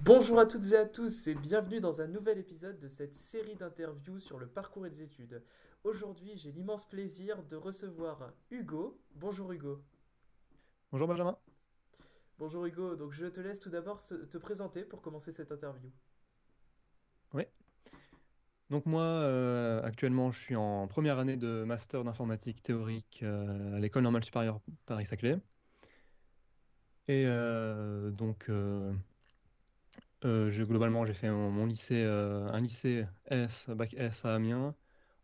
Bonjour à toutes et à tous et bienvenue dans un nouvel épisode de cette série d'interviews sur le parcours et les études. Aujourd'hui, j'ai l'immense plaisir de recevoir Hugo. Bonjour Hugo. Bonjour Benjamin. Bonjour Hugo, donc je te laisse tout d'abord te présenter pour commencer cette interview. Oui. Donc moi, euh, actuellement, je suis en première année de master d'informatique théorique euh, à l'École normale supérieure Paris-Saclay. Et euh, donc, euh, globalement, j'ai fait mon, lycée, euh, un lycée S, bac S à Amiens.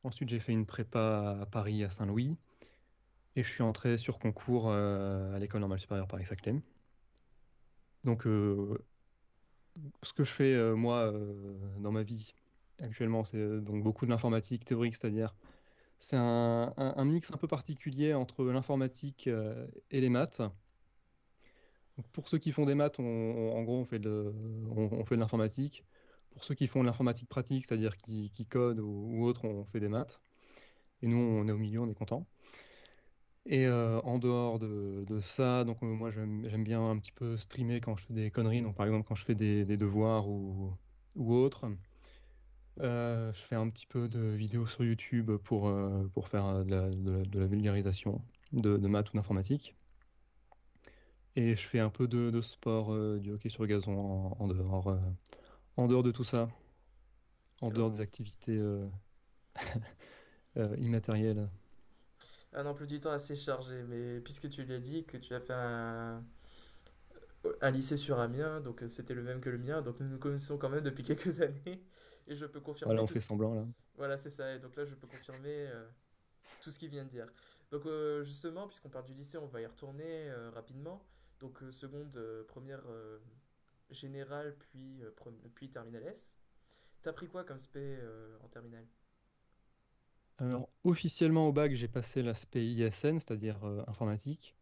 Ensuite, j'ai fait une prépa à Paris, à Saint-Louis. Et je suis entré sur concours euh, à l'École normale supérieure Paris-Saclay. Donc, ce que je fais, moi, dans ma vie actuellement, c'est donc beaucoup de l'informatique théorique, c'est-à-dire c'est un, mix un peu particulier entre l'informatique et les maths. Pour ceux qui font des maths, on- en gros, on fait de, l'informatique. Pour ceux qui font de l'informatique pratique, c'est-à-dire qui, codent ou, ou autre, on fait des maths. Et nous, on est au milieu, on est content. Et euh, en dehors de, ça, donc euh, moi j'aime bien un petit peu streamer quand je fais des conneries. Donc par exemple quand je fais des, devoirs ou, autre. Euh, je fais un petit peu de vidéos sur YouTube pour, faire de la, vulgarisation de maths ou d'informatique. Et je fais un peu de, de sport, euh, du hockey sur gazon en, en dehors, euh, en dehors de tout ça, en dehors des activités euh, euh, immatérielles. Un emploi du temps assez chargé, mais puisque tu l'as dit que tu as fait un, un lycée sur Amiens, donc c'était le même que le mien, donc nous nous connaissons quand même depuis quelques années et je peux Voilà, confirmer on fait ce semblant là. Voilà, c'est ça. Et donc là, je peux confirmer tout ce qu'il vient de dire. Donc justement, puisqu'on parle du lycée, on va y retourner rapidement. Donc euh, seconde, euh, première euh, générale, puis, puis terminale S. T'as pris quoi comme spé en terminale? Alors, officiellement au bac, j'ai passé l'aspect ISN, c'est-à-dire informatique.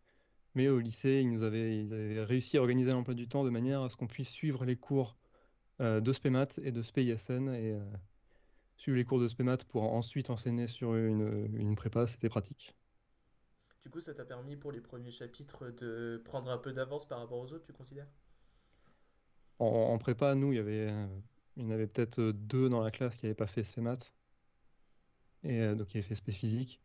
Mais au lycée, ils nous avaient, réussi à organiser l'emploi du temps de manière à ce qu'on puisse suivre les cours euh, de SPEMAT et de SPISN et suivre les cours de SPEMAT pour ensuite enseigner sur une, une prépa, c'était pratique. Du coup, ça t'a permis pour les premiers chapitres de prendre un peu d'avance par rapport aux autres, tu considères? En, en prépa, nous, il y avait, euh, il y en avait peut-être euh, deux dans la classe qui n'avaient pas fait SPEMAT et euh, donc qui avaient fait SP physique.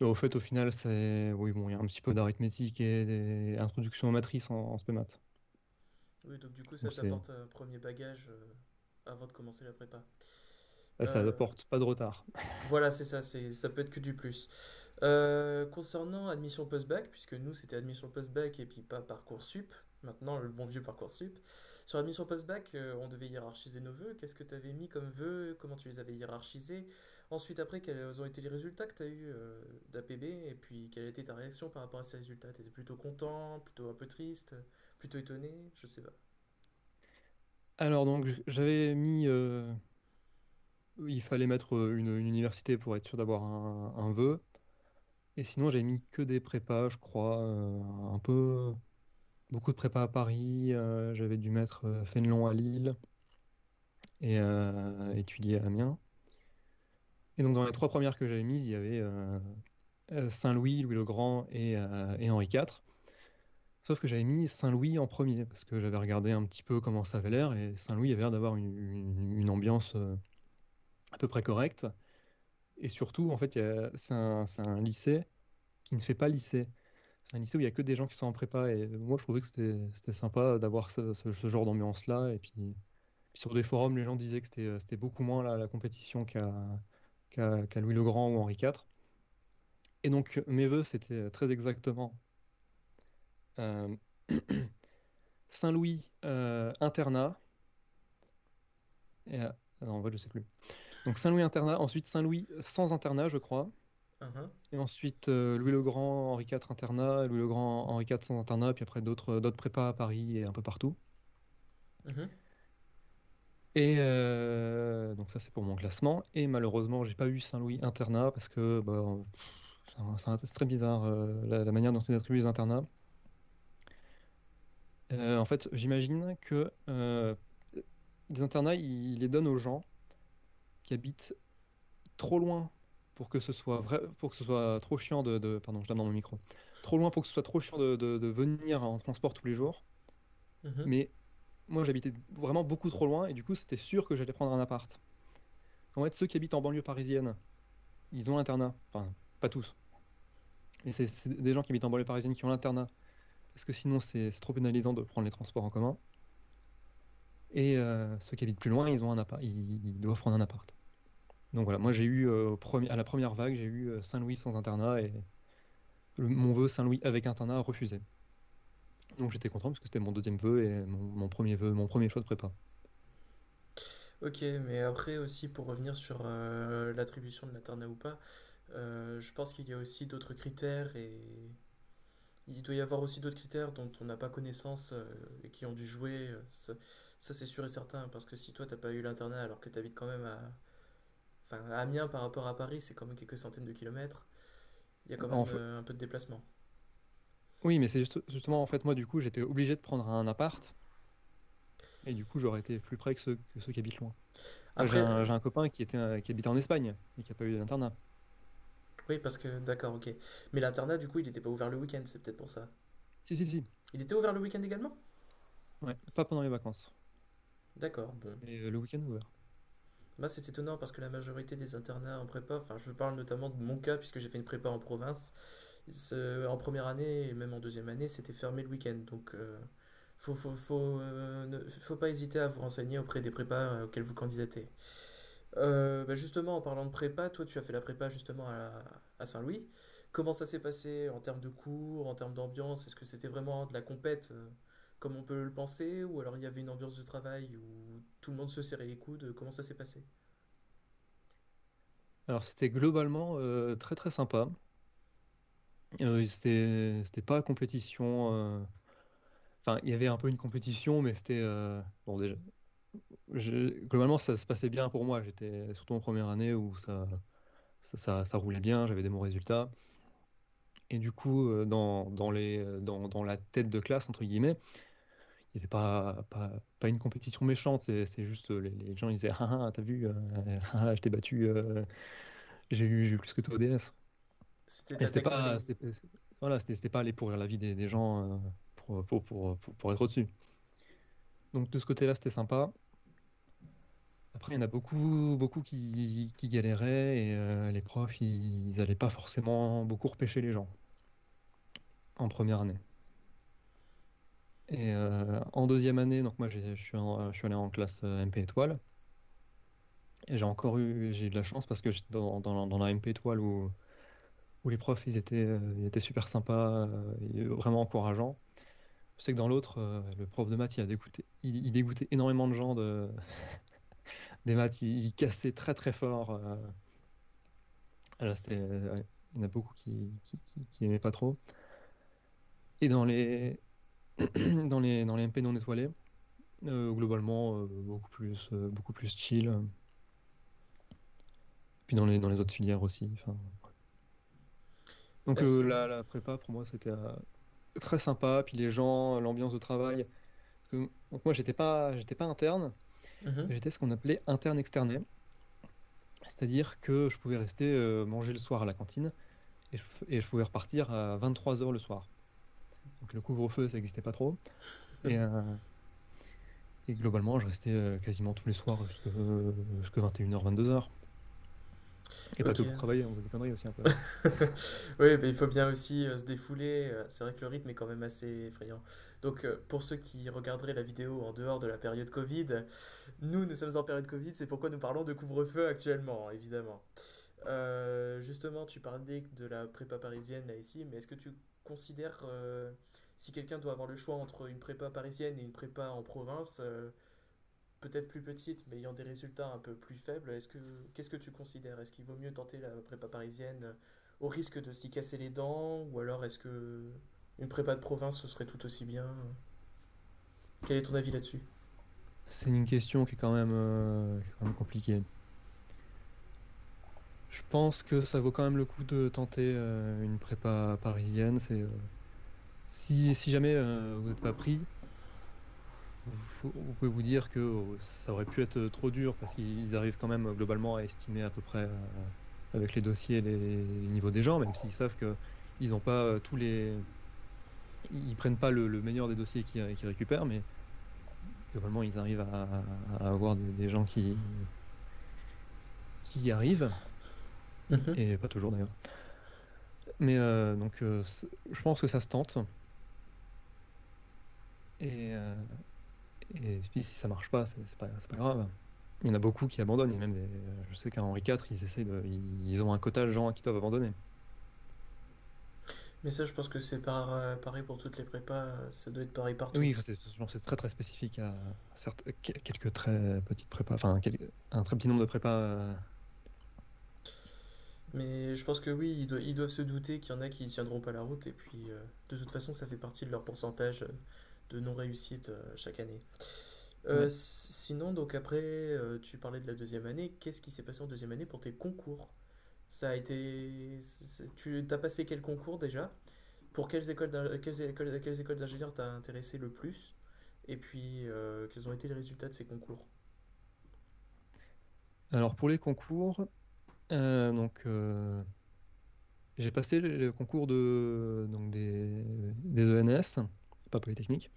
Mais au fait, au final, c'est oui, bon, il y a un petit peu d'arithmétique et des introductions aux matrices en, en SPEMAT. Oui, donc du coup, ça t'apporte un premier bagage avant de commencer la prépa. Ça Euh, apporte pas de retard. Voilà, c'est ça, ça peut être que du plus. Euh, concernant admission post-bac, puisque nous c'était admission post-bac et puis pas Parcoursup, maintenant le bon vieux Parcoursup. Sur admission post-bac, euh, on devait hiérarchiser nos vœux. Qu'est-ce que tu avais mis comme vœux? Comment tu les avais hiérarchisés? Ensuite, après, quels ont été les résultats que tu as eu d'APB? Et puis, quelle a été ta réaction par rapport à ces résultats? Tu étais plutôt content, plutôt un peu triste, plutôt étonné? Je sais pas. Alors donc j'avais mis, euh, il fallait mettre euh, une, université pour être sûr d'avoir un, vœu. Et sinon j'avais mis que des prépas, je crois, euh, un peu beaucoup de prépas à Paris. euh, j'avais dû mettre euh, Fénelon à Lille et euh, étudier à Amiens. Et donc dans les trois premières que j'avais mises, il y avait euh, euh, Saint-Louis, Louis-le-Grand et, euh, et Henri IV. Sauf que j'avais mis Saint-Louis en premier parce que j'avais regardé un petit peu comment ça avait l'air et Saint-Louis avait l'air d'avoir une, ambiance euh, à peu près correcte. Et surtout, en fait, c'est un, un lycée qui ne fait pas lycée. C'est un lycée où il y a que des gens qui sont en prépa. Et moi, je trouvais que c'était sympa d'avoir ce, genre d'ambiance-là. Et puis, sur des forums, les gens disaient que c'était beaucoup moins la, compétition qu'à Louis le Grand ou Henri IV. Et donc, mes vœux, c'était très exactement euh, Saint-Louis euh, internat. Et, euh, non, en fait, je sais plus. Donc Saint-Louis internat, ensuite Saint-Louis sans internat, je crois. Uhum. Et ensuite euh, Louis le Grand, Henri IV internat, Louis le Grand, Henri IV sans internat, puis après d'autres d'autres prépas à Paris et un peu partout. Mhm. Et euh, donc ça c'est pour mon classement. Et malheureusement j'ai pas eu Saint-Louis internat parce que bah, c'est très bizarre euh, la, la manière dont ils attribuent les internats. Euh, en fait j'imagine que euh, les internats ils les donnent aux gens qui habitent trop loin pour que ce soit vrai, pour que ce soit trop chiant de, de- pardon, je dans mon micro. Trop loin pour que ce soit trop chiant de, de- de venir en transport tous les jours. Mhm. Mais moi j'habitais vraiment beaucoup trop loin et du coup c'était sûr que j'allais prendre un appart. En fait, ceux qui habitent en banlieue parisienne, ils ont l'internat. Enfin, pas tous. Mais c'est des gens qui habitent en banlieue parisienne qui ont l'internat. Parce que sinon, c'est trop pénalisant de prendre les transports en commun. Et euh, ceux qui habitent plus loin, ils, ont un appart, ils, doivent prendre un appart. Donc voilà, moi j'ai eu, euh, à la première vague, j'ai eu euh, Saint-Louis sans internat et mon vœu Saint-Louis avec internat refusé. Donc j'étais content parce que c'était mon deuxième vœu et mon, premier vœu, mon premier choix de prépa. Ok, mais après aussi pour revenir sur l'attribution de l'internat ou pas, je pense qu'il y a aussi d'autres critères et il doit y avoir aussi d'autres critères dont on n'a pas connaissance et qui ont dû jouer. Ça, c'est sûr et certain, parce que si toi, t'as pas eu l'internat alors que tu habites quand même à... Enfin, à Amiens par rapport à Paris, c'est quand même quelques centaines de kilomètres. Il y a quand même euh, un peu de déplacement. Oui, mais c'est justement, en fait, moi, du coup, j'étais obligé de prendre un appart. Et du coup, j'aurais été plus près que ceux, que ceux qui habitent loin. J'ai un, copain qui, était, qui habitait en Espagne et qui n'a pas eu d'internat. Oui, parce que, d'accord, ok. Mais l'internat, du coup, il n'était pas ouvert le week-end, c'est peut-être pour ça. Si, si, si. Il était ouvert le week-end également? Ouais, pas pendant les vacances. D'accord, bon. Et euh, le week-end ouvert. Bah, c'est étonnant parce que la majorité des internats en prépa, enfin, je parle notamment de mon cas puisque j'ai fait une prépa en province. En première année et même en deuxième année, c'était fermé le week-end. Donc, euh, faut, euh, faut, pas hésiter à vous renseigner auprès des prépas auxquels vous candidatez. Bah, justement, en parlant de prépa, toi, tu as fait la prépa justement à Saint-Louis. Comment ça s'est passé en termes de cours, en termes d'ambiance? Est-ce que c'était vraiment de la compète comme on peut le penser Ou alors il y avait une ambiance de travail où tout le monde se serrait les coudes Comment ça s'est passé? Alors c'était globalement euh, très très sympa. Euh, c'était pas compétition. Euh, enfin, il y avait un peu une compétition, mais c'était. Bon, déjà. Globalement, ça se passait bien pour moi. J'étais surtout en première année où ça, ça, ça, roulait bien, j'avais des bons résultats. Et du coup, dans, dans la tête de classe, entre guillemets, il n'y avait pas, pas, pas, une compétition méchante, c'est juste les, les, gens ils disaient Ah, ah t'as vu, euh, ah, je t'ai battu, euh, j'ai eu, eu, plus que toi au DS. C'était pas, voilà, c'était pas aller pourrir la vie des, des gens euh, pour, pour, pour, pour, être au-dessus. Donc de ce côté-là, c'était sympa. Après, il y en a beaucoup, beaucoup qui, qui galéraient et les profs, ils n'allaient pas forcément beaucoup repêcher les gens en première année. Et euh, en deuxième année, donc moi je suis, allé en classe euh, MP étoile. Et j'ai encore eu, j'ai eu de la chance parce que j'étais dans, la MP étoile où, les profs ils étaient, euh, super sympas, vraiment encourageants. Je sais que dans l'autre, le prof de maths il a il, dégoûtait énormément de gens de, des maths, il, cassait très très fort. il y en a beaucoup qui, qui, qui, aimaient pas trop. Et dans les, dans, les, dans les MP non étoilés. Euh, globalement, euh, beaucoup, plus, euh, beaucoup plus chill. Puis dans les, dans les autres filières aussi. Donc la, la, prépa, pour moi, c'était très sympa. Puis les gens, l'ambiance de travail. Donc moi, j'étais pas, j'étais pas interne. Mhm. J'étais ce qu'on appelait interne externé. C'est-à-dire que je pouvais rester manger le soir à la cantine et je, et je pouvais repartir à 23h le soir. Donc le couvre-feu, ça n'existait pas trop. Et, euh, et, globalement, je restais euh, quasiment tous les soirs jusqu'à 21h, 22h. Et pas tout pour travailler, on faisait des conneries aussi un peu. oui, mais il faut bien aussi euh, se défouler. C'est vrai que le rythme est quand même assez effrayant. Donc, pour ceux qui regarderaient la vidéo en dehors de la période Covid, nous, nous sommes en période Covid, c'est pourquoi nous parlons de couvre-feu actuellement, évidemment. justement, tu parlais de la prépa parisienne là ici, mais est-ce que tu considère euh, si quelqu'un doit avoir le choix entre une prépa parisienne et une prépa en province, euh, peut-être plus petite, mais ayant des résultats un peu plus faibles, est-ce que qu'est-ce que tu considères? Est-ce qu'il vaut mieux tenter la prépa parisienne au risque de s'y casser les dents, ou alors est-ce que une prépa de province ce serait tout aussi bien? Quel est ton avis là-dessus? C'est une question qui est euh, quand même compliquée. Je pense que ça vaut quand même le coup de tenter euh, une prépa parisienne. C'est euh, si, si, jamais euh, vous n'êtes pas pris, vous, pouvez vous dire que ça aurait pu être trop dur parce qu'ils arrivent quand même globalement à estimer à peu près avec les dossiers les, niveaux des gens, même s'ils savent qu'ils n'ont pas tous les, ils prennent pas le, meilleur des dossiers qu'ils récupèrent, mais globalement, ils arrivent à, avoir des, gens qui, qui y arrivent. Mhm. Et pas toujours d'ailleurs. Mais euh, donc, euh, je pense que ça se tente. Et, euh, et puis si ça marche pas, c'est pas, pas grave. Il y en a beaucoup qui abandonnent. même je sais qu'à Henri IV, ils essayent de, ils, ont un quota de gens qui doivent abandonner. Mais ça, je pense que c'est pareil pour toutes les prépas. Ça doit être pareil partout. Oui, c'est très très spécifique à certes, quelques très petites prépas, enfin un très petit nombre de prépas mais je pense que oui, ils, doivent, se douter qu'il y en a qui ne tiendront pas la route. Et puis, euh, de toute façon, ça fait partie de leur pourcentage euh, de non-réussite euh, chaque année. Sinon, donc après, tu parlais de la deuxième année. Qu'est-ce qui s'est passé en deuxième année pour tes concours? Ça a été. Tu as passé quel concours déjà? Pour quelles écoles quelles écoles, quelles écoles d'ingénieurs t'as intéressé le plus? Et puis, quels ont été les résultats de ces concours? Alors, pour les concours, euh, donc, euh, j'ai passé le, concours de, donc des, des ENS, pas Polytechnique,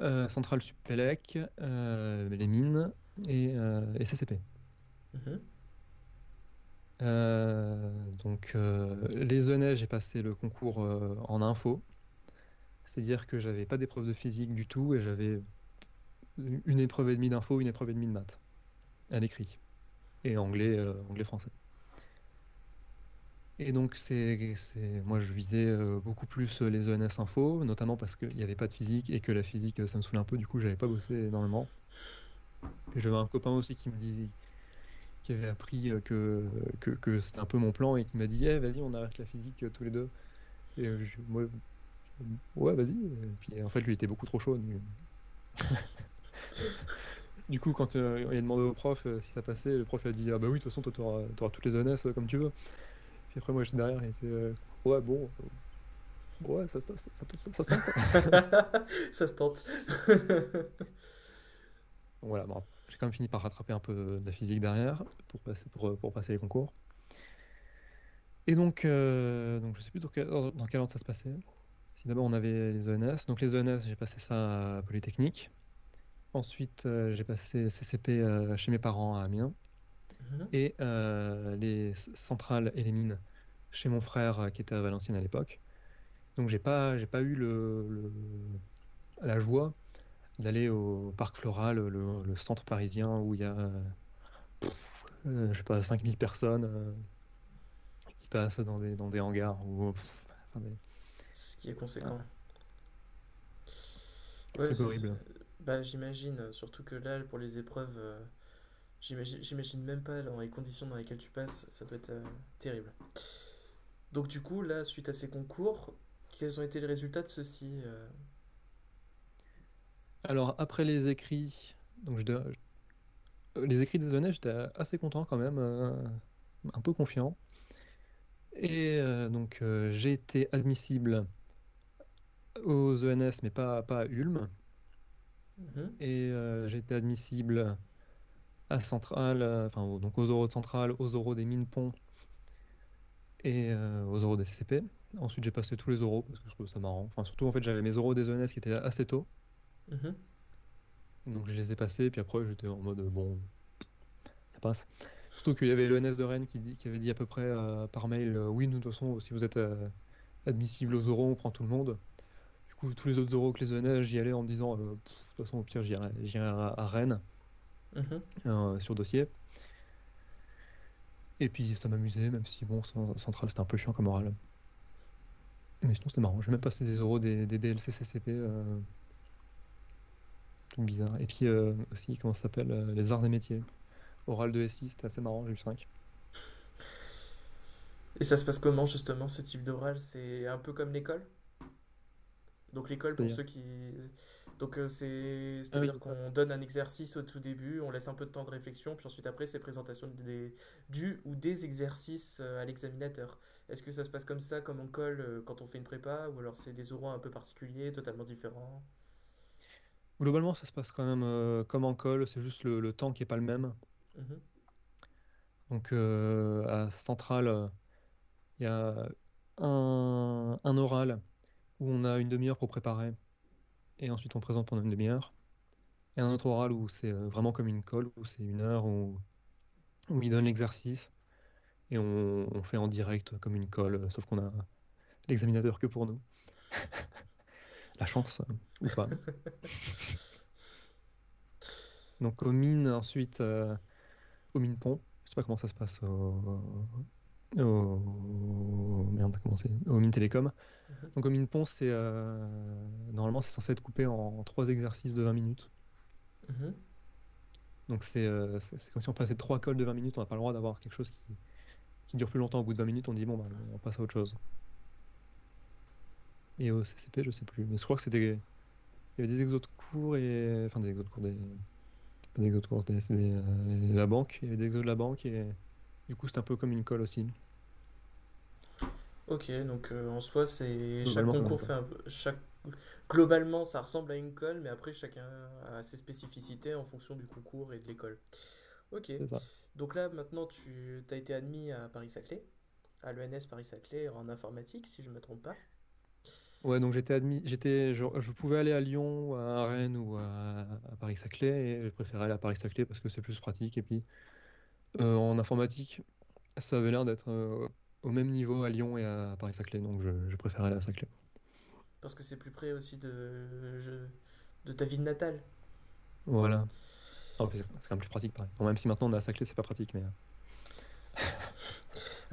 euh, Centrale Supélec, euh, les mines et, et CCP. Mhm. donc, les ENS, j'ai passé le concours en info, c'est-à-dire que j'avais pas d'épreuve de physique du tout et j'avais une épreuve et demie d'info, une épreuve et demie de maths à l'écrit et anglais, euh, anglais-français. Et donc, c'est, moi, je visais euh, beaucoup plus les ENS Info, notamment parce qu'il n'y avait pas de physique et que la physique, ça me saoulait un peu, du coup, j'avais pas bossé énormément. Et j'avais un copain aussi qui me disait, qui avait appris euh, que, que, c'était un peu mon plan et qui m'a dit, eh, vas-y, on arrête la physique tous les deux. Et moi, ouais, vas-y. Et en fait, lui, était beaucoup trop chaud. Du coup, quand euh, il a demandé au prof euh, si ça passait, le prof a dit Ah bah oui, de toute façon, toi, tu auras, toutes les ENS euh, comme tu veux. Puis après, moi, j'étais derrière et était Ouais, bon. Ouais, ça, ça, ça, ça, se tente. ça se tente. voilà, bon, j'ai quand même fini par rattraper un peu de la physique derrière pour passer, pour, pour passer les concours. Et donc, donc je sais plus dans quel, dans quel ordre ça se passait. Si d'abord on avait les ENS. Donc les ENS, j'ai passé ça à Polytechnique. Ensuite, euh, j'ai passé CCP euh, chez mes parents à Amiens. Mhm. Et euh, les centrales et les mines chez mon frère qui était à Valenciennes à l'époque. Donc j'ai pas, j'ai pas eu le, la joie d'aller au parc floral, le, centre parisien où il y a, je sais pas, 5000 personnes qui passent dans des, dans des hangars. Ou, Ce qui est conséquent. c'est horrible. Bah, j'imagine, euh, surtout que là, pour les épreuves, euh, j'imagine même pas dans les conditions dans lesquelles tu passes, ça doit être euh, terrible. Donc, du coup, là, suite à ces concours, quels ont été les résultats de ceux-ci Alors, après les écrits, donc je, les écrits des ENS, j'étais assez content quand même, un peu confiant. Et donc, j'ai été admissible aux ENS, mais pas à Ulm. Mhm. Et euh, j'ai été admissible à Centrale, euh, enfin donc aux oraux de Centrale, aux oraux des mines ponts et euh, aux oraux des CCP. Ensuite j'ai passé tous les oraux parce que je trouve ça marrant. Enfin surtout en fait j'avais mes oraux des ENS qui étaient assez tôt. Mhm. Donc je les ai passés, puis après j'étais en mode bon, ça passe. Surtout qu'il y avait l'ENS de Rennes qui, dit, qui avait dit à peu près par mail oui, nous de toute façon, si vous êtes admissible aux oraux, on prend tout le monde tous les autres euros que les ENS, j'y allais en me disant, euh, de toute façon, au pire, j'irai à, Rennes mhm. euh, sur dossier. Et puis ça m'amusait, même si bon, Central c'était un peu chiant comme oral. Mais sinon c'était marrant, j'ai même passé des euros des, des DLC CCP. Euh... bizarre. Et puis euh, aussi, comment ça s'appelle Les arts des métiers. Oral de SI, c'était assez marrant, j'ai eu 5. Et ça se passe comment justement ce type d'oral? C'est un peu comme l'école? Donc l'école, pour ceux qui... Donc euh, c'est... Ah C'est-à-dire qu'on donne un exercice au tout début, on laisse un peu de temps de réflexion, puis ensuite après c'est présentation des... du ou des exercices euh, à l'examinateur. Est-ce que ça se passe comme ça, comme en colle, euh, quand on fait une prépa, ou alors c'est des oraux un peu particuliers, totalement différents? Globalement, ça se passe quand même comme en colle, c'est juste le, temps qui est pas le même. Mhm. Donc à Centrale, il y a un, un oral où on a une demi-heure pour préparer, et ensuite on présente pendant une demi-heure. Et un autre oral où c'est vraiment comme une colle, où c'est une heure, où, où il donne l'exercice. Et on, on, fait en direct comme une colle, sauf qu'on a l'examinateur que pour nous. La chance, ou pas. Donc aux mines, ensuite, euh, aux mines pont. Je sais pas comment ça se passe au, au... Merde, comment c'est? Aux mines télécom. Mhm. Donc aux mines pont, c'est euh, normalement c'est censé être coupé en trois exercices de 20 minutes. Mhm. Donc euh, c'est comme si on passait trois cols de 20 minutes, on n'a pas le droit d'avoir quelque chose qui, qui, dure plus longtemps. Au bout de 20 minutes, on dit bon, bah, on passe à autre chose. Et au CCP, je sais plus. Mais je crois que c'était. Il y avait des exos de cours et. Enfin, des exos de cours, des. Pas des exos de cours, c'était euh, la banque. Il y avait des exos de la banque et. Du coup, c'était un peu comme une colle aussi. Ok, donc euh, en soi, c'est chaque concours fait un... chaque globalement, ça ressemble à une colle, mais après, chacun a ses spécificités en fonction du concours et de l'école. Ok. Donc là, maintenant, tu as été admis à Paris-Saclay, à l'ENS Paris-Saclay en informatique, si je ne me trompe pas. Ouais, donc j'étais admis, j'étais, je, pouvais aller à Lyon, à Rennes ou à, Paris-Saclay, et je préférais aller à Paris-Saclay parce que c'est plus pratique. Et puis, euh, en informatique, ça avait l'air d'être euh, au même niveau à Lyon et à Paris-Saclay, donc je, je préférais aller à Saclay. Parce que c'est plus près aussi de, de ta ville natale. Voilà. c'est quand même plus pratique, pareil. même si maintenant on est à Saclay, c'est pas pratique, mais. Euh.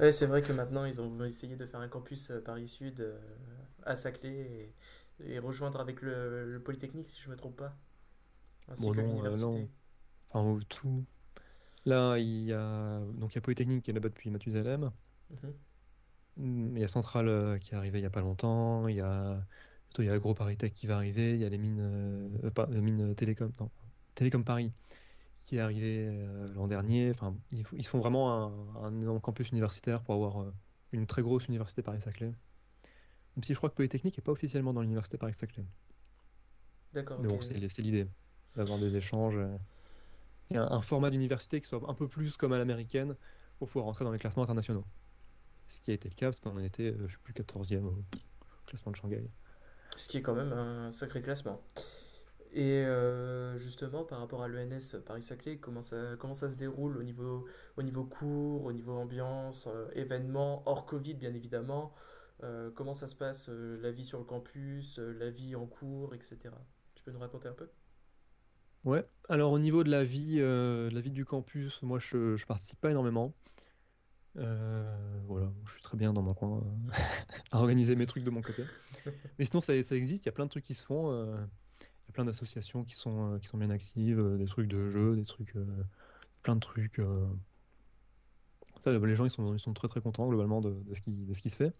ouais, c'est vrai que maintenant ils ont essayé de faire un campus euh, Paris Sud euh, à Saclay et, rejoindre avec le, Polytechnique, si je me trompe pas. Ainsi bon, que l'université. enfin, tout. Là, il y a donc il y a Polytechnique qui est là-bas depuis Mathusalem. Mhm. Il y a Centrale euh, qui est arrivé il n'y a pas longtemps, il y a, il y a qui va arriver, il y a les mines, euh, pas, les mines Télécom, non, Télécom Paris qui est arrivé euh, l'an dernier. Enfin, ils, ils, font vraiment un, un, campus universitaire pour avoir une très grosse université Paris-Saclay. Même si je crois que Polytechnique n'est pas officiellement dans l'université Paris-Saclay. D'accord. Mais bon, c'est l'idée d'avoir des échanges et un, un format d'université qui soit un peu plus comme à l'américaine pour pouvoir rentrer dans les classements internationaux ce qui a été le cas parce qu'on était, euh, je sais plus, 14e au classement de Shanghai. Ce qui est quand même un sacré classement. Et euh, justement, par rapport à l'ENS Paris-Saclay, comment ça, comment ça se déroule au niveau, au niveau cours, au niveau ambiance, euh, événements, hors Covid bien évidemment Comment ça se passe, la vie sur le campus, la vie en cours, etc. Tu peux nous raconter un peu? Ouais, alors au niveau de la vie, la vie du campus, moi je, je participe pas énormément. Euh, voilà, je suis très bien dans mon coin euh, à organiser mes trucs de mon côté. Mais sinon, ça, ça existe, il y a plein de trucs qui se font. Euh, il y a plein d'associations qui sont, qui sont bien actives, des trucs de jeux, des trucs, plein de trucs. Ça, les gens ils sont, ils sont très très contents globalement de, de, ce, qui, de ce qui se fait.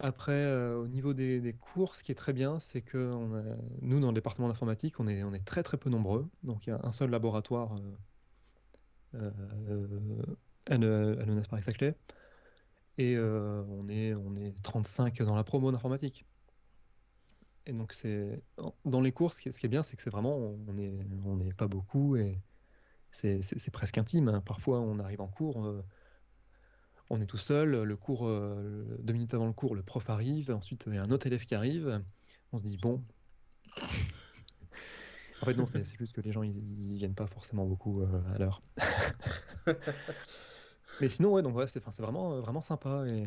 Après, au niveau des, des, cours, ce qui est très bien, c'est que on a, nous, dans le département d'informatique, on est, on est très très peu nombreux. Donc il y a un seul laboratoire à l'ENS Paris-Saclay. Et euh, on, est, on est 35 dans la promo d'informatique. Et donc, c'est dans les cours, ce qui est, bien, c'est que c'est vraiment, on n'est on est pas beaucoup et c'est presque intime. Hein. Parfois, on arrive en cours, euh, on est tout seul, le cours, euh, deux minutes avant le cours, le prof arrive, ensuite, il y a un autre élève qui arrive, on se dit, bon. En fait, non, c'est juste que les gens, ils, ils viennent pas forcément beaucoup à l'heure. Mais sinon, ouais, donc ouais, c'est vraiment, euh, vraiment sympa. Et...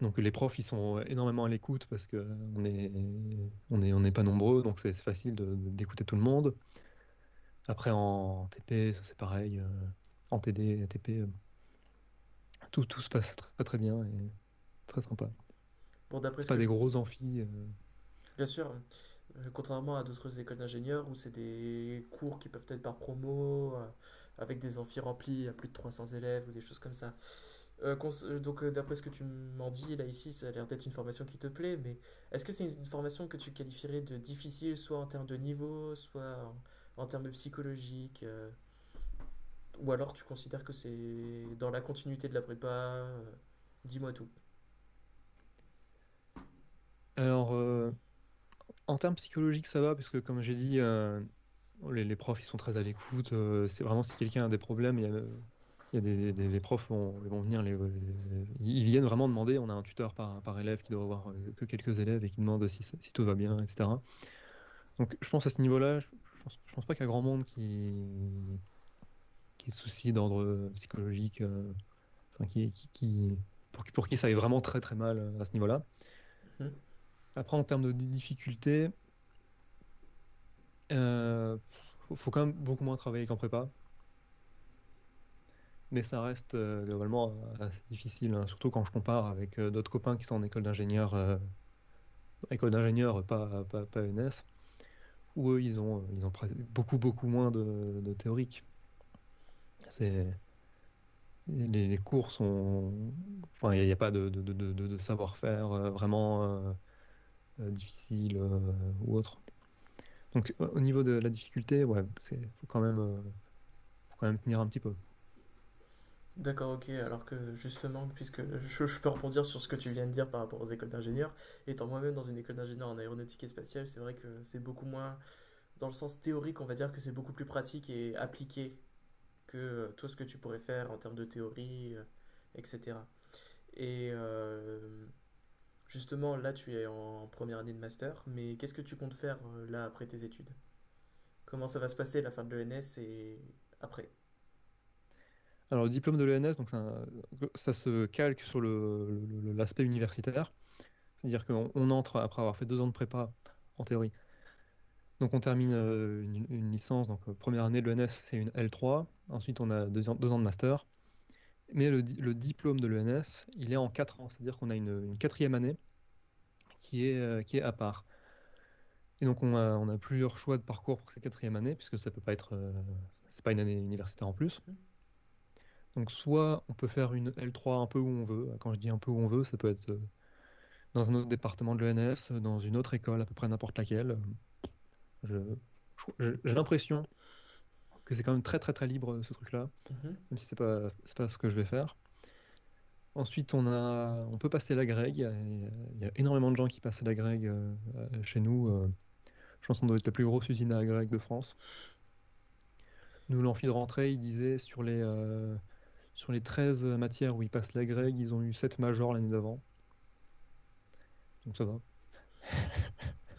Donc les profs, ils sont énormément à l'écoute parce que on est, on est, on n'est pas nombreux, donc c'est facile d'écouter tout le monde. Après en TP, c'est pareil. Euh, en TD, TP, euh, tout, tout se passe très très bien et très sympa. Bon, d'après pas des gros amphis. Bien sûr. Contrairement à d'autres écoles d'ingénieurs où c'est des cours qui peuvent être par promo, avec des amphis remplis à plus de 300 élèves ou des choses comme ça. Euh, euh, donc, euh, d'après ce que tu m'en dis, là, ici, ça a l'air d'être une formation qui te plaît, mais est-ce que c'est une, formation que tu qualifierais de difficile, soit en termes de niveau, soit en, termes psychologiques Ou alors tu considères que c'est dans la continuité de la prépa Dis-moi tout. Alors, en termes psychologiques, ça va, parce que comme j'ai dit, les, profs, ils sont très à l'écoute. Euh, c'est vraiment si quelqu'un a des problèmes, il y a, des, les profs vont, vont venir, ils viennent vraiment demander. On a un tuteur par, élève qui doit avoir euh, que quelques élèves et qui demande si, tout va bien, etc. Donc je pense à ce niveau-là, je je pense pas qu'il y a grand monde qui, qui ait souci d'ordre psychologique, euh, pour, qui- ça aille vraiment très très mal euh, à ce niveau-là. Mhm. Après, en termes de di- difficulté, euh, faut, quand même beaucoup moins travailler qu'en prépa. Mais ça reste euh, globalement euh, assez difficile, hein, surtout quand je compare avec euh, d'autres copains qui sont en école d'ingénieur, école d'ingénieur, pas, pas, pas ENS, où eux, ils ont, ils ont beaucoup, beaucoup moins de, de théorique. C'est, les, cours sont... Enfin, il n'y a, pas de, savoir-faire vraiment difficile euh, ou autre. Donc, au au niveau de la difficulté, ouais, c'est, faut quand même, euh, faut quand même tenir un petit peu. D'accord, ok. Alors que justement, puisque je, peux rebondir sur ce que tu viens de dire par rapport aux écoles d'ingénieurs, étant moi-même dans une école d'ingénieur en aéronautique et spatiale, c'est vrai que c'est beaucoup moins, dans le sens théorique, on va dire que c'est beaucoup plus pratique et appliqué que euh, tout ce que tu pourrais faire en termes de théorie, euh, etc. Et euh, justement, là, tu es en première année de master, mais qu'est-ce que tu comptes faire euh, là après tes études? Comment ça va se passer la fin de l'ENS et après? Alors, le diplôme de l'ENS, ça, se calque sur l'aspect universitaire. C'est-à-dire qu'on on entre après avoir fait deux ans de prépa, en théorie. Donc, on termine euh, une, licence. Donc, première année de l'ENS, c'est une L3. Ensuite, on a deux ans de master. Mais le, di- le diplôme de l'ENS, il est en quatre ans. C'est-à-dire qu'on a une, quatrième année qui est, euh, qui est à part. Et donc, on a, plusieurs choix de parcours pour cette quatrième année, puisque ça peut pas être, euh, c'est pas une année universitaire en plus. Donc, soit on peut faire une L3 un peu où on veut. Quand je dis un peu où on veut, ça peut être euh, dans un autre département de l'ENS, dans une autre école, à peu près n'importe laquelle. J'ai l'impression que c'est quand même très très très libre ce truc-là, Mhm. même si c'est pas, c'est pas ce que je vais faire. Ensuite, on a, on peut passer la grègue. Il y a, il y a énormément de gens qui passent la grègue euh, euh, chez nous. euh, je pense qu'on doit être la plus grosse usine à grègue de France. Nous, l'amphi de rentrée, il disait sur les, euh, sur les 13 matières où ils passent la grègue, ils ont eu 7 majors l'année d'avant. Donc ça va.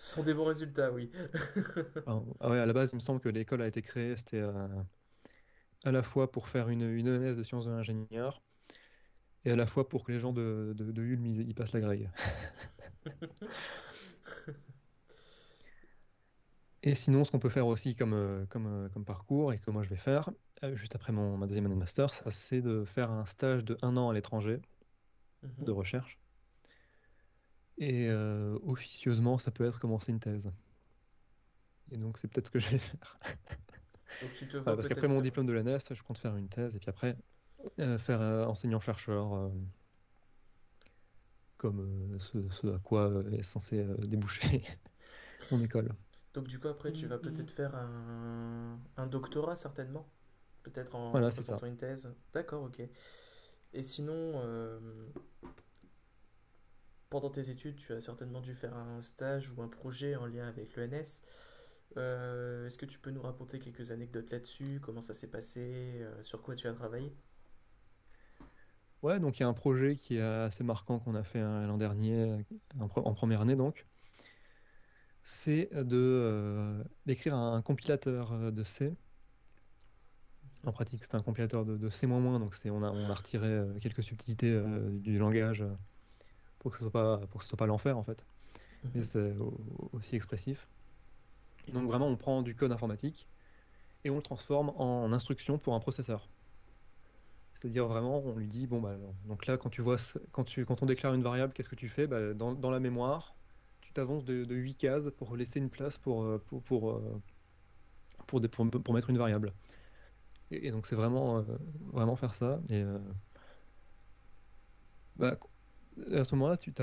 Ce sont des bons résultats, oui. Ah, ouais, à la base, il me semble que l'école a été créée, c'était euh, à la fois pour faire une, une ENS de sciences de l'ingénieur et à la fois pour que les gens de, de, de Ulm, ils, passent la grille. Et sinon, ce qu'on peut faire aussi comme, euh, comme, euh, comme parcours et que moi je vais faire, juste après mon, ma deuxième année de master, c'est de faire un stage de un an à l'étranger de Mhm. recherche. Et euh, officieusement, ça peut être commencer une thèse. Et donc, c'est peut-être ce que je vais faire. Donc tu te parce qu'après mon faire... diplôme de l'ENS, je compte faire une thèse et puis après euh, faire euh, enseignant-chercheur, euh, comme euh, ce, ce à quoi euh, est censé euh, déboucher mon école. Donc du coup après tu vas peut-être faire un, un doctorat certainement, peut-être en Voilà, présentant une thèse. D'accord, ok. Et sinon, euh, pendant tes études, tu as certainement dû faire un stage ou un projet en lien avec l'ENS. Euh, est-ce que tu peux nous raconter quelques anecdotes là-dessus? Comment ça s'est passé? euh, sur quoi tu as travaillé? Ouais, donc il y a un projet qui est assez marquant qu'on a fait euh, l'an dernier, en, pre- en première année donc, c'est d'écrire un, compilateur de C. En pratique, c'est un compilateur de, C++, donc on a, on a retiré quelques subtilités du langage pour que ce soit pas, pour que ce soit pas l'enfer en fait, mais Mhm. c'est au- aussi expressif. Donc vraiment, on prend du code informatique et on le transforme en instruction pour un processeur. C'est-à-dire vraiment, on lui dit, bon bah, donc là, quand tu vois, quand tu, quand on déclare une variable, qu'est-ce que tu fais? Bah, dans, dans la mémoire, tu t'avances de, de 8 cases pour laisser une place pour, euh, pour, pour, euh, pour, pour, pour mettre une variable. Et, et donc c'est vraiment, euh, vraiment faire ça. Et euh, bah, à ce moment-là, tu,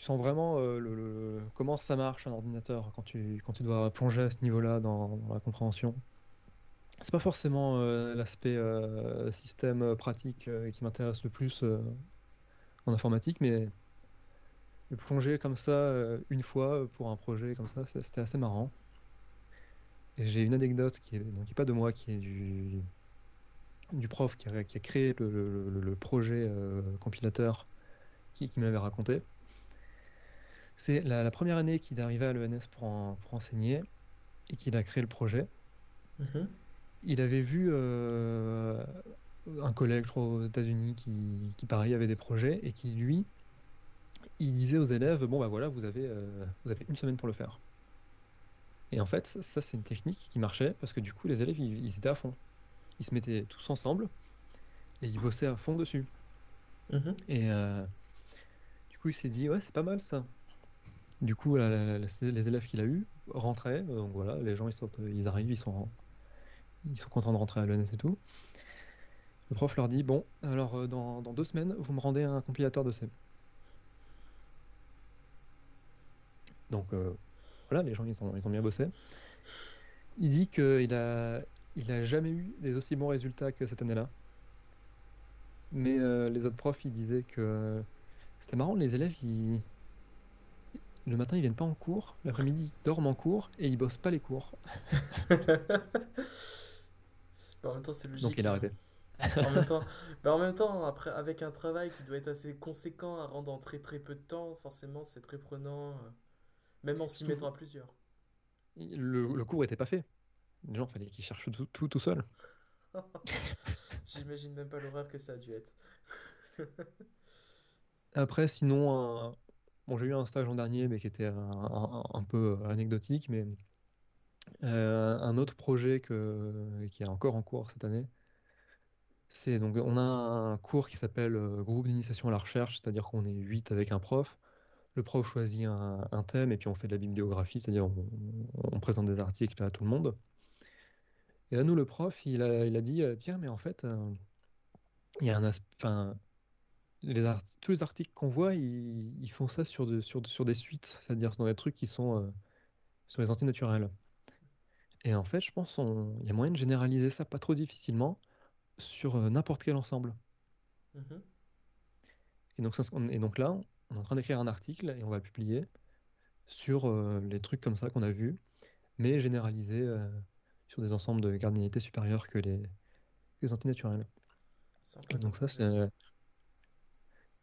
sens vraiment euh, comment ça marche un ordinateur quand tu, dois plonger à ce niveau-là dans, la compréhension. C'est pas forcément euh, l'aspect euh, système pratique qui m'intéresse le plus en informatique, mais, plonger comme ça une fois pour un projet comme ça, c'était assez marrant. Et j'ai une anecdote qui est, pas de moi, qui est du, prof qui a, créé le, projet compilateur qui, qui me l'avait raconté. C'est la, première année qu'il est arrivé à l'ENS pour, pour enseigner et qu'il a créé le projet. Mhm. Il avait vu euh, un collègue, je crois, aux États-Unis qui, qui, pareil, avait des projets et qui, lui, il disait aux élèves Bon, bah voilà, vous avez, euh, vous avez une semaine pour le faire. Et en fait, ça, c'est une technique qui marchait parce que du coup, les élèves, ils, étaient à fond. Ils se mettaient tous ensemble et ils bossaient à fond dessus. Mhm. Et euh, il s'est dit Ouais, c'est pas mal ça. Du coup, les élèves qu'il a eu rentraient. Donc voilà, les gens, ils, ils arrivent, ils sont, ils sont contents de rentrer à l'ENS et tout. Le prof leur dit Bon, alors euh, dans, deux semaines, vous me rendez un compilateur de C. Donc euh, voilà, les gens ils ont, ils ont bien bossé. Il dit qu'il a, il a jamais eu des aussi bons résultats que cette année-là. Mais euh, les autres profs ils disaient que c'était marrant, les élèves ils, le matin ils viennent pas en cours, l'après-midi ils dorment en cours et ils bossent pas les cours. en même temps c'est logique. Donc il a arrêté. en même temps, bah, en même temps après, avec un travail qui doit être assez conséquent à rendre en très très peu de temps, forcément c'est très prenant. Euh. Même en s'y mettant à plusieurs. Le, cours était pas fait. Les gens, fallait qu'ils cherchent tout, tout, seul. J'imagine même pas l'horreur que ça a dû être. Après, sinon, bon, j'ai eu un stage en dernier, mais qui était un, peu anecdotique, mais euh, un autre projet que, qui est encore en cours cette année, c'est donc on a un cours qui s'appelle euh, groupe d'initiation à la recherche, c'est-à-dire qu'on est 8 avec un prof le prof choisit un, thème et puis on fait de la bibliographie, c'est-à-dire on, présente des articles à tout le monde. Et là, nous, le prof, il a, il a dit euh, tiens, mais en fait, euh, il y a un enfin, les tous les articles qu'on voit, ils, font ça sur, de, sur, sur des suites, c'est-à-dire dans des trucs qui sont euh, sur les antinaturels. Et en fait, je pense qu'il y a moyen de généraliser ça pas trop difficilement sur n'importe quel ensemble. Mm-hmm. Et, donc, et donc là, on est en train d'écrire un article et on va publier sur euh, les trucs comme ça qu'on a vus, mais généralisés euh, sur des ensembles de cardinalités supérieures que les, les antinaturels. Et donc ça, c'est...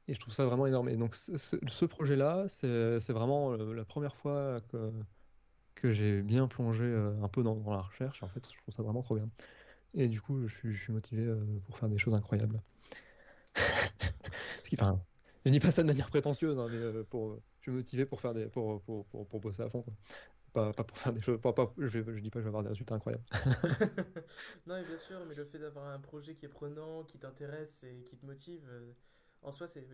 Et je trouve ça vraiment énorme. Et donc ce projet-là, c'est vraiment euh, la première fois que, que j'ai bien plongé un peu dans, la recherche. En fait, je trouve ça vraiment trop bien. Et du coup, je suis, je suis motivé pour faire des choses incroyables. Ce qui, enfin, je dis pas ça de manière prétentieuse, hein, mais euh, pour, je suis motivé pour faire des, pour, pour, pour, pour bosser à fond. Pas, pas, pour faire des choses. Pas, pas, je, je dis pas que je vais avoir des résultats incroyables. non, mais bien sûr, mais le fait d'avoir un projet qui est prenant, qui t'intéresse et qui te motive, euh, en soi, c'est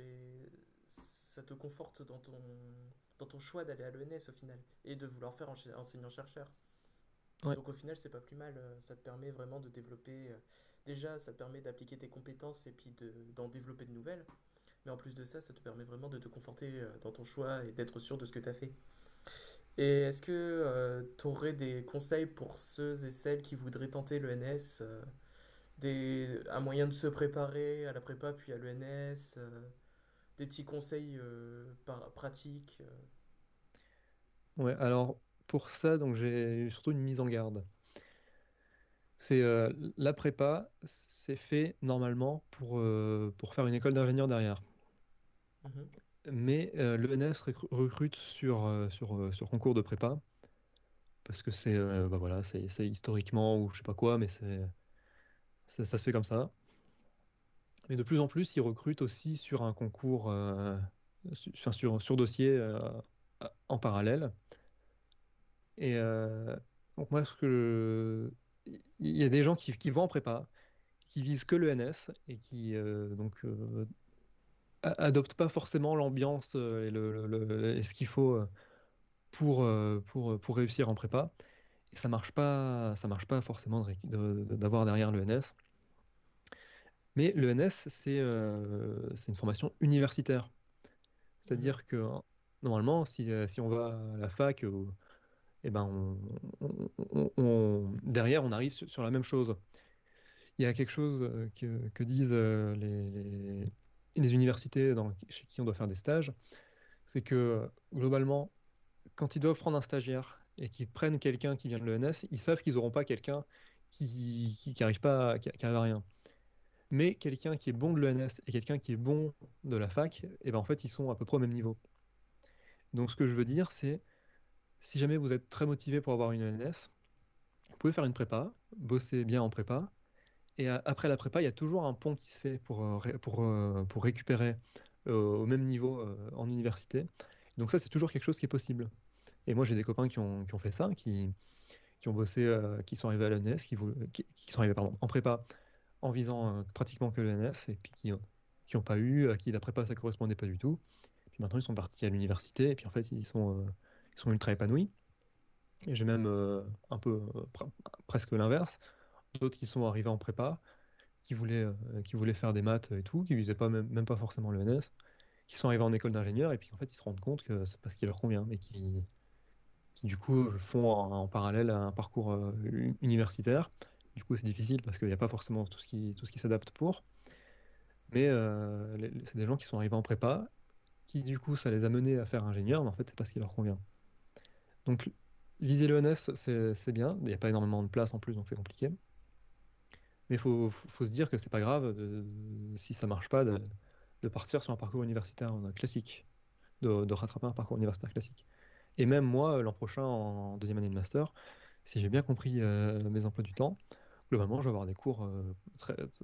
ça te conforte dans ton, dans ton choix d'aller à l'ENS au final et de vouloir faire enseignant-chercheur. Donc au final, c'est pas plus mal. Euh, ça te permet vraiment de développer. Déjà, ça te permet d'appliquer tes compétences et puis d'en développer de nouvelles. Mais en plus de ça, ça te permet vraiment de te conforter euh, dans ton choix et d'être sûr de ce que tu as fait. Et est-ce que euh, tu aurais des conseils pour ceux et celles qui voudraient tenter l'ENS euh, des, Un moyen de se préparer à la prépa puis à l'ENS Des petits conseils par, pratiques Ouais, alors pour ça, donc j'ai surtout une mise en garde. C'est la prépa, c'est fait normalement pour, pour faire une école d'ingénieur derrière. Mhm. Mais euh, l'ENS recrute sur, euh, sur, euh, sur concours de prépa, parce que c'est bah voilà, c'est historiquement ou je sais pas quoi, mais c'est ça, se fait comme ça. Mais de plus en plus, ils recrutent aussi sur un concours, sur, sur, sur, dossier en parallèle. Et donc moi, ce que il y a des gens qui, qui vont en prépa, qui visent que l'ENS et qui donc adopte pas forcément l'ambiance euh, et, le, ce qu'il faut euh, pour, euh, pour, pour réussir en prépa. Ça marche pas, ça marche pas forcément d'avoir derrière l'ENS. Mais l'ENS, c'est c'est une formation universitaire. C'est-à-dire que normalement, si, si, on va à la fac, et eh ben derrière, on arrive sur, la même chose. Il y a quelque chose que, disent les les universités chez qui on doit faire des stages, c'est que globalement, quand ils doivent prendre un stagiaire et qu'ils prennent quelqu'un qui vient de l'ENS, ils savent qu'ils n'auront pas quelqu'un qui n'arrive pas, à rien. Mais quelqu'un qui est bon de l'ENS et quelqu'un qui est bon de la fac, eh ben ils sont à peu près au même niveau. Donc ce que je veux dire, c'est si jamais vous êtes très motivé pour avoir une ENS, vous pouvez faire une prépa, bosser bien en prépa, et après la prépa, il y a toujours un pont qui se fait pour, pour, pour récupérer au même niveau en université. Donc ça, c'est toujours quelque chose qui est possible. Et moi, j'ai des copains qui ont, qui ont fait ça, qui, qui ont bossé, euh, qui sont arrivés à l'ENS, qui, qui, sont arrivés pardon, en prépa en visant euh, pratiquement que l'ENS, et puis qui n'ont pas eu, à qui la prépa ça correspondait pas du tout. Puis maintenant ils sont partis à l'université, et puis en fait ils sont, euh, ils sont ultra épanouis. Et j'ai même un peu presque l'inverse, d'autres qui sont arrivés en prépa, qui voulaient, qui voulaient faire des maths et tout, qui visaient pas même, pas forcément l'ENS, qui sont arrivés en école d'ingénieur, et puis en fait ils se rendent compte que c'est pas ce qui leur convient, mais qui qui du coup font en, parallèle un parcours euh, universitaire. Du coup, c'est difficile parce qu'il n'y a pas forcément tout ce qui, tout ce qui s'adapte pour. Mais euh, c'est des gens qui sont arrivés en prépa, qui du coup, ça les a menés à faire ingénieur, mais en fait, c'est pas ce qui leur convient. Donc, viser l'ENS, c'est bien. Il n'y a pas énormément de place en plus, donc c'est compliqué. Mais il faut, faut, se dire que c'est pas grave si ça marche pas de, partir sur un parcours universitaire classique, de rattraper un parcours universitaire classique. Et même moi, l'an prochain, en deuxième année de master, si j'ai bien compris euh, mes emplois du temps, globalement, je vais avoir des cours euh,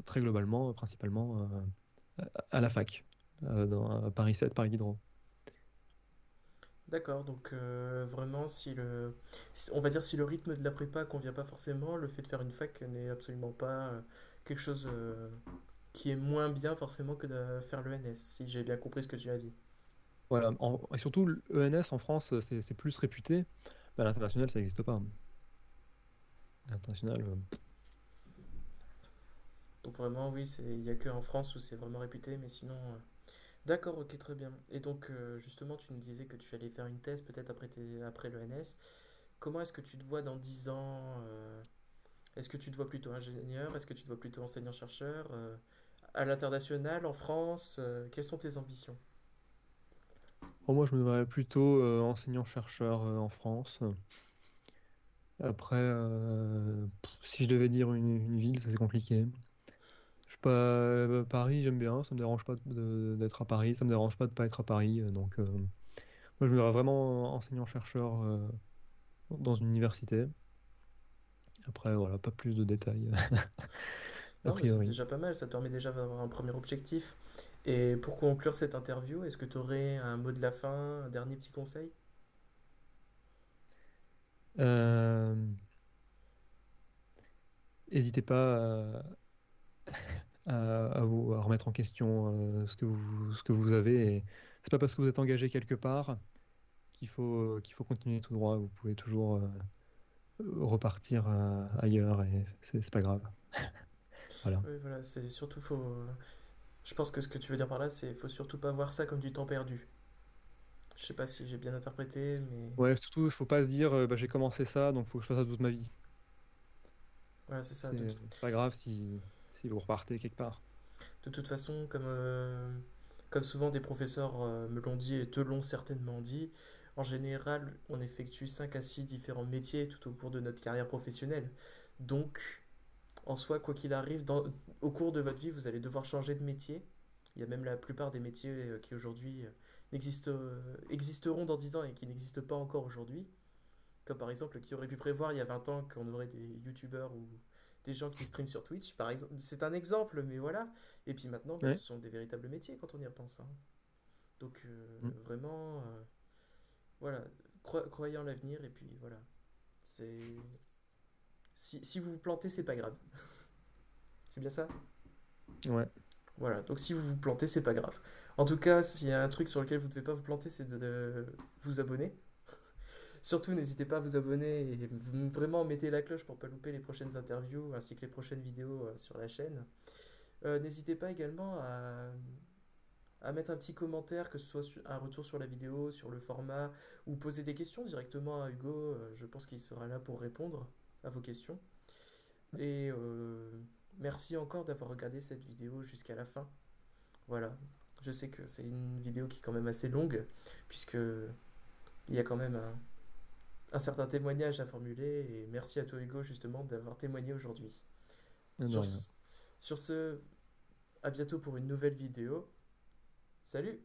très, globalement, principalement euh, à la fac, dans Paris 7, Paris Diderot. D'accord, donc vraiment, si le, on va dire si le rythme de la prépa convient pas forcément, le fait de faire une fac n'est absolument pas quelque chose qui est moins bien forcément que de faire l'ENS, si j'ai bien compris ce que tu as dit. Voilà, et surtout l'ENS en France, c'est plus réputé, mais à l'international, ça n'existe pas. l'international. Euh, donc vraiment, oui, il n'y a que en France où c'est vraiment réputé, mais sinon... Euh, d'accord, ok, très bien. Et donc, euh, justement, tu nous disais que tu allais faire une thèse peut-être après, après l'ENS. Comment est-ce que tu te vois dans 10 ans Est-ce que tu te vois plutôt ingénieur Est-ce que tu te vois plutôt enseignant-chercheur À l'international, en France Quelles sont tes ambitions? Moi, je me verrais plutôt euh, enseignant-chercheur euh, en France. Après, euh, si je devais dire une, ville, ça c'est compliqué. Je sais pas, Paris, j'aime bien, ça me dérange pas d'être à Paris, ça me dérange pas de pas être à Paris. Donc, moi, je me verrais vraiment enseignant-chercheur dans une université. Après, voilà, pas plus de détails. c'est déjà pas mal, ça te permet déjà d'avoir un premier objectif. Et pour conclure cette interview, est-ce que tu aurais un mot de la fin, un dernier petit conseil? Euh, N'hésitez pas à, vous, à remettre en question euh, ce, que vous, ce que vous avez. Et c'est pas parce que vous êtes engagé quelque part qu'il faut, qu'il faut continuer tout droit. Vous pouvez toujours euh, repartir ailleurs et c'est pas grave. voilà. Oui, voilà, c'est surtout faut je pense que ce que tu veux dire par là, c'est faut surtout pas voir ça comme du temps perdu. Je sais pas si j'ai bien interprété, mais. Ouais, surtout, il faut pas se dire euh, bah, j'ai commencé ça, donc faut que je fasse ça toute ma vie. Ouais, c'est ça. C'est pas grave si, si vous repartez quelque part. De toute façon, comme, euh, comme souvent des professeurs euh, me l'ont dit et te l'ont certainement dit, en général, on effectue 5 à 6 différents métiers tout au cours de notre carrière professionnelle. Donc, en soi, quoi qu'il arrive, dans, au cours de votre vie, vous allez devoir changer de métier. Il y a même la plupart des métiers euh, qui aujourd'hui euh, euh, existeront dans 10 ans et qui n'existent pas encore aujourd'hui. Comme par exemple, qui aurait pu prévoir il y a 20 ans qu'on aurait des youtubeurs ou des gens qui streament sur Twitch, par exemple. C'est un exemple, mais voilà. Et puis maintenant, bah, ce sont des véritables métiers quand on y repense. Hein. Donc, mm. vraiment, voilà, croyez en l'avenir et puis voilà. C'est si, vous vous plantez, c'est pas grave. c'est bien ça? Ouais. Voilà, donc si vous vous plantez, c'est pas grave. En tout cas, s'il y a un truc sur lequel vous ne devez pas vous planter, c'est de, vous abonner. Surtout, n'hésitez pas à vous abonner et vraiment mettez la cloche pour pas louper les prochaines interviews ainsi que les prochaines vidéos euh, sur la chaîne. Euh, n'hésitez pas également à, à, mettre un petit commentaire, que ce soit un retour sur la vidéo, sur le format, ou poser des questions directement à Hugo. Euh, je pense qu'il sera là pour répondre à vos questions. Et euh, merci encore d'avoir regardé cette vidéo jusqu'à la fin. Voilà, je sais que c'est une vidéo qui est quand même assez longue, puisque il y a quand même un, un certain témoignage à formuler. Et merci à toi Hugo justement d'avoir témoigné aujourd'hui. Sur, sur ce, à bientôt pour une nouvelle vidéo. Salut